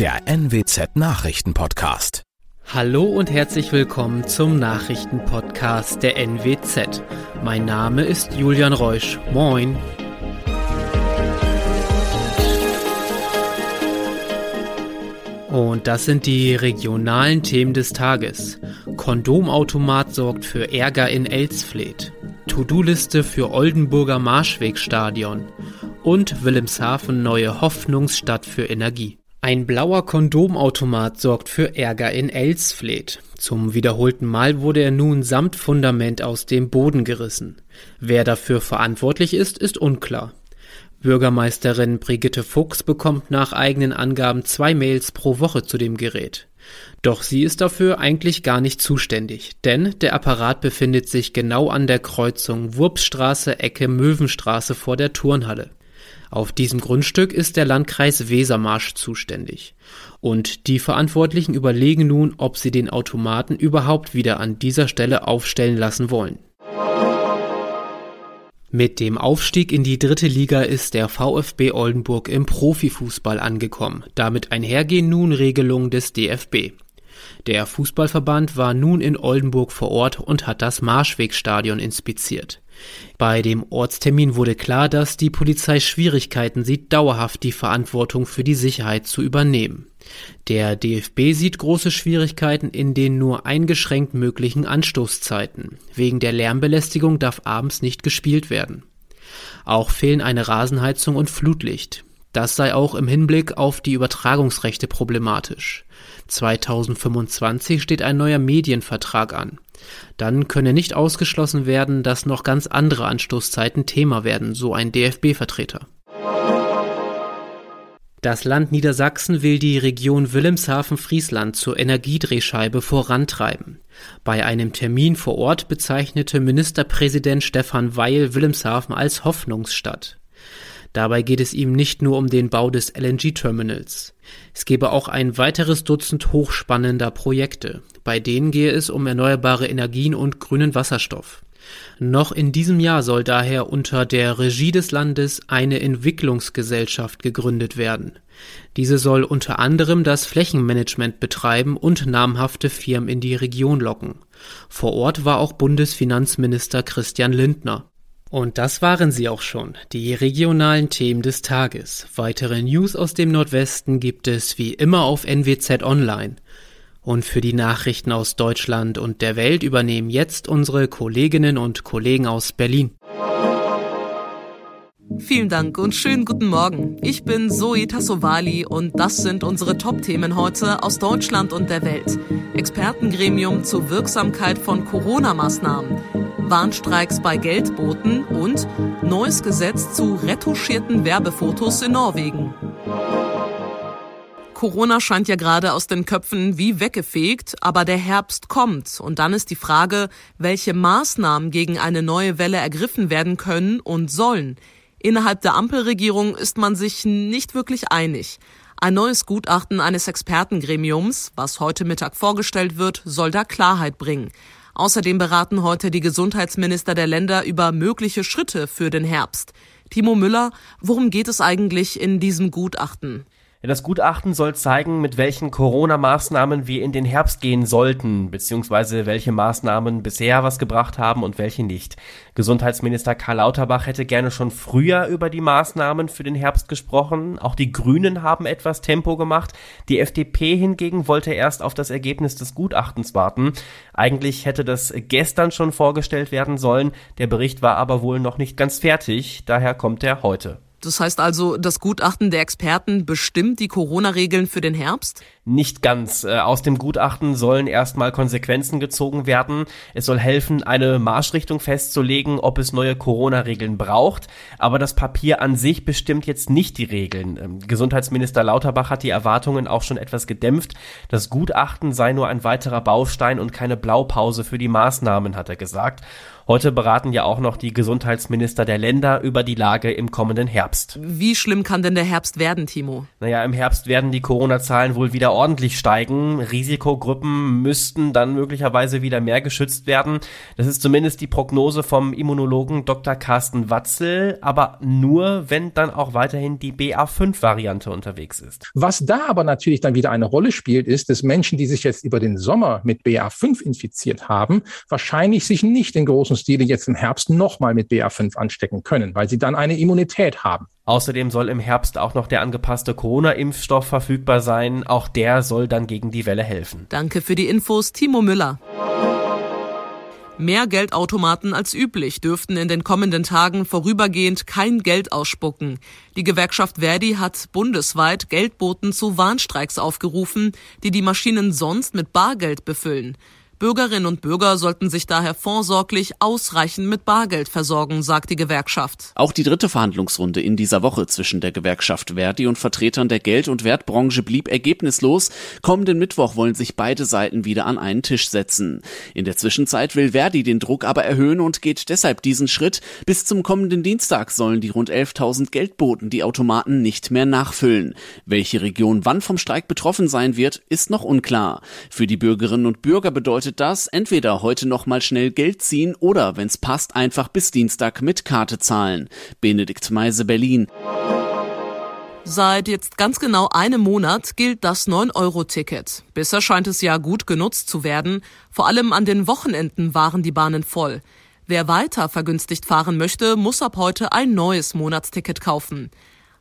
der NWZ Nachrichtenpodcast. Hallo und herzlich willkommen zum Nachrichtenpodcast der NWZ. Mein Name ist Julian Reusch. Moin. Und das sind die regionalen Themen des Tages. Kondomautomat sorgt für Ärger in Elsfleth. To-Do-Liste für Oldenburger Marschwegstadion und Wilhelmshaven neue Hoffnungsstadt für Energie. Ein blauer Kondomautomat sorgt für Ärger in Elsfleth. Zum wiederholten Mal wurde er nun samt Fundament aus dem Boden gerissen. Wer dafür verantwortlich ist, ist unklar. Bürgermeisterin Brigitte Fuchs bekommt nach eigenen Angaben zwei Mails pro Woche zu dem Gerät. Doch sie ist dafür eigentlich gar nicht zuständig, denn der Apparat befindet sich genau an der Kreuzung Wurpsstraße Ecke Möwenstraße vor der Turnhalle. Auf diesem Grundstück ist der Landkreis Wesermarsch zuständig. Und die Verantwortlichen überlegen nun, ob sie den Automaten überhaupt wieder an dieser Stelle aufstellen lassen wollen. Mit dem Aufstieg in die dritte Liga ist der VfB Oldenburg im Profifußball angekommen. Damit einhergehen nun Regelungen des DFB. Der Fußballverband war nun in Oldenburg vor Ort und hat das Marschwegstadion inspiziert. Bei dem Ortstermin wurde klar, dass die Polizei Schwierigkeiten sieht, dauerhaft die Verantwortung für die Sicherheit zu übernehmen. Der DFB sieht große Schwierigkeiten in den nur eingeschränkt möglichen Anstoßzeiten. Wegen der Lärmbelästigung darf abends nicht gespielt werden. Auch fehlen eine Rasenheizung und Flutlicht. Das sei auch im Hinblick auf die Übertragungsrechte problematisch. 2025 steht ein neuer Medienvertrag an. Dann könne nicht ausgeschlossen werden, dass noch ganz andere Anstoßzeiten Thema werden, so ein DFB-Vertreter. Das Land Niedersachsen will die Region Wilhelmshaven-Friesland zur Energiedrehscheibe vorantreiben. Bei einem Termin vor Ort bezeichnete Ministerpräsident Stefan Weil Wilhelmshaven als Hoffnungsstadt. Dabei geht es ihm nicht nur um den Bau des LNG-Terminals. Es gebe auch ein weiteres Dutzend hochspannender Projekte. Bei denen gehe es um erneuerbare Energien und grünen Wasserstoff. Noch in diesem Jahr soll daher unter der Regie des Landes eine Entwicklungsgesellschaft gegründet werden. Diese soll unter anderem das Flächenmanagement betreiben und namhafte Firmen in die Region locken. Vor Ort war auch Bundesfinanzminister Christian Lindner. Und das waren sie auch schon, die regionalen Themen des Tages. Weitere News aus dem Nordwesten gibt es wie immer auf NWZ Online. Und für die Nachrichten aus Deutschland und der Welt übernehmen jetzt unsere Kolleginnen und Kollegen aus Berlin. Vielen Dank und schönen guten Morgen. Ich bin Zoe Tassovali und das sind unsere Top-Themen heute aus Deutschland und der Welt. Expertengremium zur Wirksamkeit von Corona-Maßnahmen, Warnstreiks bei Geldboten und neues Gesetz zu retuschierten Werbefotos in Norwegen. Corona scheint ja gerade aus den Köpfen wie weggefegt, aber der Herbst kommt und dann ist die Frage, welche Maßnahmen gegen eine neue Welle ergriffen werden können und sollen. Innerhalb der Ampelregierung ist man sich nicht wirklich einig. Ein neues Gutachten eines Expertengremiums, was heute Mittag vorgestellt wird, soll da Klarheit bringen. Außerdem beraten heute die Gesundheitsminister der Länder über mögliche Schritte für den Herbst. Timo Müller, worum geht es eigentlich in diesem Gutachten? Das Gutachten soll zeigen, mit welchen Corona-Maßnahmen wir in den Herbst gehen sollten, beziehungsweise welche Maßnahmen bisher was gebracht haben und welche nicht. Gesundheitsminister Karl Lauterbach hätte gerne schon früher über die Maßnahmen für den Herbst gesprochen. Auch die Grünen haben etwas Tempo gemacht. Die FDP hingegen wollte erst auf das Ergebnis des Gutachtens warten. Eigentlich hätte das gestern schon vorgestellt werden sollen. Der Bericht war aber wohl noch nicht ganz fertig. Daher kommt er heute. Das heißt also, das Gutachten der Experten bestimmt die Corona-Regeln für den Herbst? Nicht ganz. Äh, aus dem Gutachten sollen erstmal Konsequenzen gezogen werden. Es soll helfen, eine Marschrichtung festzulegen, ob es neue Corona-Regeln braucht. Aber das Papier an sich bestimmt jetzt nicht die Regeln. Ähm, Gesundheitsminister Lauterbach hat die Erwartungen auch schon etwas gedämpft. Das Gutachten sei nur ein weiterer Baustein und keine Blaupause für die Maßnahmen, hat er gesagt. Heute beraten ja auch noch die Gesundheitsminister der Länder über die Lage im kommenden Herbst. Wie schlimm kann denn der Herbst werden, Timo? Naja, im Herbst werden die Corona-Zahlen wohl wieder ordentlich steigen. Risikogruppen müssten dann möglicherweise wieder mehr geschützt werden. Das ist zumindest die Prognose vom Immunologen Dr. Carsten Watzel, aber nur, wenn dann auch weiterhin die BA5-Variante unterwegs ist. Was da aber natürlich dann wieder eine Rolle spielt, ist, dass Menschen, die sich jetzt über den Sommer mit BA5 infiziert haben, wahrscheinlich sich nicht in großen Stile jetzt im Herbst nochmal mit BA5 anstecken können, weil sie dann eine Immunität haben. Außerdem soll im Herbst auch noch der angepasste Corona-Impfstoff verfügbar sein. Auch der soll dann gegen die Welle helfen. Danke für die Infos, Timo Müller. Mehr Geldautomaten als üblich dürften in den kommenden Tagen vorübergehend kein Geld ausspucken. Die Gewerkschaft Verdi hat bundesweit Geldboten zu Warnstreiks aufgerufen, die die Maschinen sonst mit Bargeld befüllen. Bürgerinnen und Bürger sollten sich daher vorsorglich ausreichend mit Bargeld versorgen, sagt die Gewerkschaft. Auch die dritte Verhandlungsrunde in dieser Woche zwischen der Gewerkschaft Verdi und Vertretern der Geld- und Wertbranche blieb ergebnislos. Kommenden Mittwoch wollen sich beide Seiten wieder an einen Tisch setzen. In der Zwischenzeit will Verdi den Druck aber erhöhen und geht deshalb diesen Schritt. Bis zum kommenden Dienstag sollen die rund 11.000 Geldboten die Automaten nicht mehr nachfüllen. Welche Region wann vom Streik betroffen sein wird, ist noch unklar. Für die Bürgerinnen und Bürger bedeutet bedeutet das, entweder heute noch mal schnell Geld ziehen oder, wenn's passt, einfach bis Dienstag mit Karte zahlen. Benedikt Meise, Berlin. Seit jetzt ganz genau einem Monat gilt das 9-Euro-Ticket. Bisher scheint es ja gut genutzt zu werden. Vor allem an den Wochenenden waren die Bahnen voll. Wer weiter vergünstigt fahren möchte, muss ab heute ein neues Monatsticket kaufen.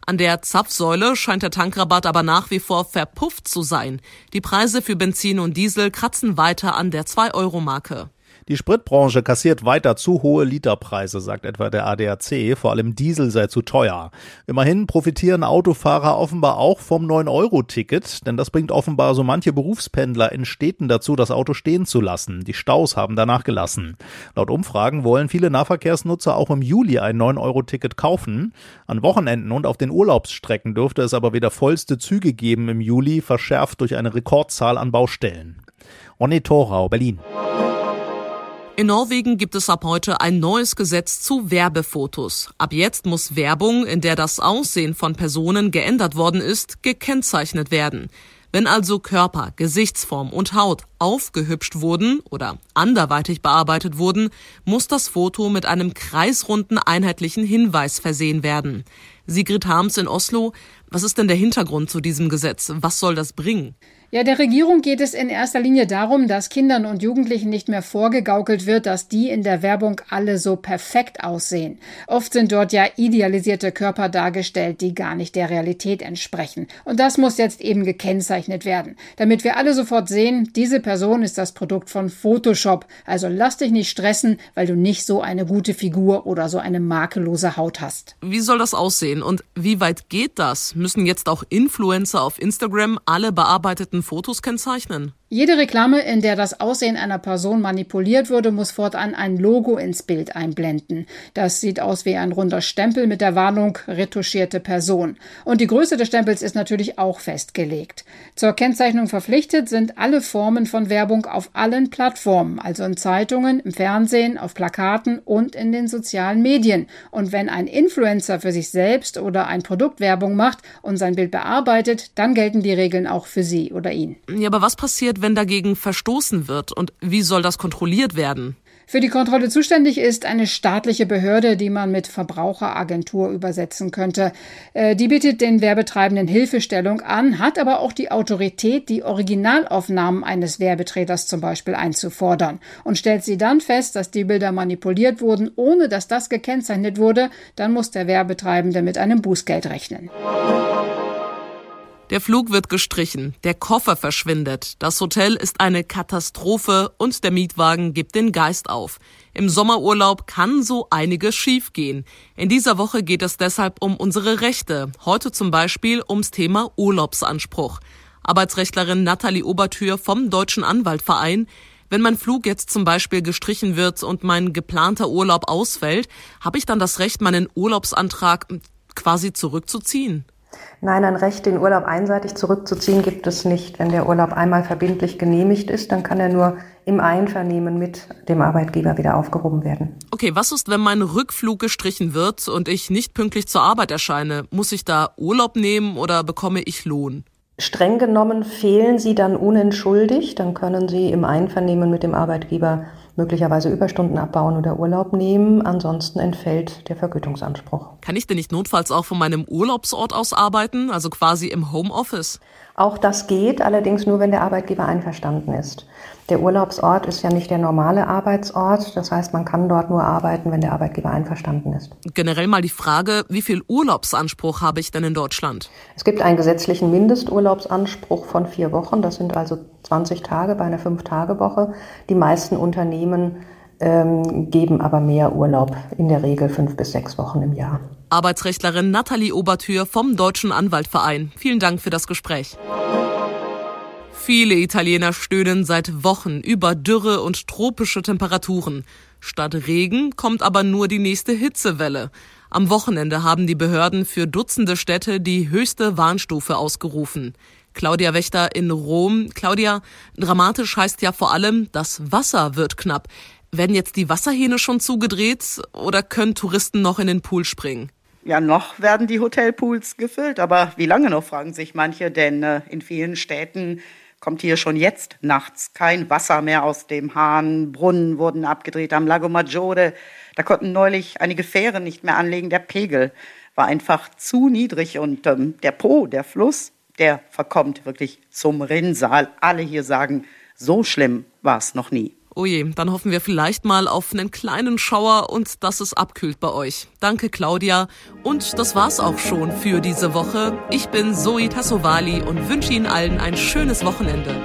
An der Zapfsäule scheint der Tankrabatt aber nach wie vor verpufft zu sein. Die Preise für Benzin und Diesel kratzen weiter an der 2-Euro-Marke. Die Spritbranche kassiert weiter zu hohe Literpreise, sagt etwa der ADAC. Vor allem Diesel sei zu teuer. Immerhin profitieren Autofahrer offenbar auch vom 9-Euro-Ticket, denn das bringt offenbar so manche Berufspendler in Städten dazu, das Auto stehen zu lassen. Die Staus haben danach gelassen. Laut Umfragen wollen viele Nahverkehrsnutzer auch im Juli ein 9-Euro-Ticket kaufen. An Wochenenden und auf den Urlaubsstrecken dürfte es aber wieder vollste Züge geben im Juli, verschärft durch eine Rekordzahl an Baustellen. Ronny Thorau, Berlin. In Norwegen gibt es ab heute ein neues Gesetz zu Werbefotos. Ab jetzt muss Werbung, in der das Aussehen von Personen geändert worden ist, gekennzeichnet werden. Wenn also Körper, Gesichtsform und Haut aufgehübscht wurden oder anderweitig bearbeitet wurden, muss das Foto mit einem kreisrunden einheitlichen Hinweis versehen werden. Sigrid Harms in Oslo, was ist denn der Hintergrund zu diesem Gesetz? Was soll das bringen? Ja, der Regierung geht es in erster Linie darum, dass Kindern und Jugendlichen nicht mehr vorgegaukelt wird, dass die in der Werbung alle so perfekt aussehen. Oft sind dort ja idealisierte Körper dargestellt, die gar nicht der Realität entsprechen. Und das muss jetzt eben gekennzeichnet werden, damit wir alle sofort sehen, diese Person ist das Produkt von Photoshop. Also lass dich nicht stressen, weil du nicht so eine gute Figur oder so eine makellose Haut hast. Wie soll das aussehen und wie weit geht das? Müssen jetzt auch Influencer auf Instagram alle bearbeiteten Fotos kennzeichnen? Jede Reklame, in der das Aussehen einer Person manipuliert würde, muss fortan ein Logo ins Bild einblenden. Das sieht aus wie ein runder Stempel mit der Warnung retuschierte Person. Und die Größe des Stempels ist natürlich auch festgelegt. Zur Kennzeichnung verpflichtet sind alle Formen von Werbung auf allen Plattformen, also in Zeitungen, im Fernsehen, auf Plakaten und in den sozialen Medien. Und wenn ein Influencer für sich selbst oder ein Produkt Werbung macht und sein Bild bearbeitet, dann gelten die Regeln auch für sie oder ihn. Ja, aber was passiert, wenn dagegen verstoßen wird? Und wie soll das kontrolliert werden? Für die Kontrolle zuständig ist eine staatliche Behörde, die man mit Verbraucheragentur übersetzen könnte. Äh, die bietet den Werbetreibenden Hilfestellung an, hat aber auch die Autorität, die Originalaufnahmen eines Werbetreters zum Beispiel einzufordern. Und stellt sie dann fest, dass die Bilder manipuliert wurden, ohne dass das gekennzeichnet wurde, dann muss der Werbetreibende mit einem Bußgeld rechnen. Der Flug wird gestrichen, der Koffer verschwindet, das Hotel ist eine Katastrophe und der Mietwagen gibt den Geist auf. Im Sommerurlaub kann so einiges schiefgehen. In dieser Woche geht es deshalb um unsere Rechte. Heute zum Beispiel ums Thema Urlaubsanspruch. Arbeitsrechtlerin Nathalie Obertür vom Deutschen Anwaltverein. Wenn mein Flug jetzt zum Beispiel gestrichen wird und mein geplanter Urlaub ausfällt, habe ich dann das Recht, meinen Urlaubsantrag quasi zurückzuziehen? Nein, ein Recht, den Urlaub einseitig zurückzuziehen, gibt es nicht. Wenn der Urlaub einmal verbindlich genehmigt ist, dann kann er nur im Einvernehmen mit dem Arbeitgeber wieder aufgehoben werden. Okay, was ist, wenn mein Rückflug gestrichen wird und ich nicht pünktlich zur Arbeit erscheine? Muss ich da Urlaub nehmen oder bekomme ich Lohn? Streng genommen fehlen sie dann unentschuldigt, dann können sie im Einvernehmen mit dem Arbeitgeber möglicherweise Überstunden abbauen oder Urlaub nehmen. Ansonsten entfällt der Vergütungsanspruch. Kann ich denn nicht notfalls auch von meinem Urlaubsort aus arbeiten, also quasi im Homeoffice? Auch das geht, allerdings nur, wenn der Arbeitgeber einverstanden ist. Der Urlaubsort ist ja nicht der normale Arbeitsort. Das heißt, man kann dort nur arbeiten, wenn der Arbeitgeber einverstanden ist. Generell mal die Frage, wie viel Urlaubsanspruch habe ich denn in Deutschland? Es gibt einen gesetzlichen Mindesturlaubsanspruch von vier Wochen. Das sind also 20 Tage bei einer Fünf-Tage-Woche. Die meisten Unternehmen ähm, geben aber mehr Urlaub, in der Regel fünf bis sechs Wochen im Jahr. Arbeitsrechtlerin Nathalie Obertür vom Deutschen Anwaltverein. Vielen Dank für das Gespräch. Viele Italiener stöhnen seit Wochen über Dürre und tropische Temperaturen. Statt Regen kommt aber nur die nächste Hitzewelle. Am Wochenende haben die Behörden für Dutzende Städte die höchste Warnstufe ausgerufen. Claudia Wächter in Rom. Claudia, dramatisch heißt ja vor allem, das Wasser wird knapp. Werden jetzt die Wasserhähne schon zugedreht oder können Touristen noch in den Pool springen? Ja, noch werden die Hotelpools gefüllt, aber wie lange noch, fragen sich manche, denn äh, in vielen Städten kommt hier schon jetzt nachts kein Wasser mehr aus dem Hahn. Brunnen wurden abgedreht am Lago Maggiore. Da konnten neulich einige Fähren nicht mehr anlegen. Der Pegel war einfach zu niedrig und ähm, der Po, der Fluss, der verkommt wirklich zum Rinnsal. Alle hier sagen, so schlimm war es noch nie. Oh je, dann hoffen wir vielleicht mal auf einen kleinen Schauer und dass es abkühlt bei euch. Danke, Claudia. Und das war's auch schon für diese Woche. Ich bin Zoe Tassovali und wünsche Ihnen allen ein schönes Wochenende.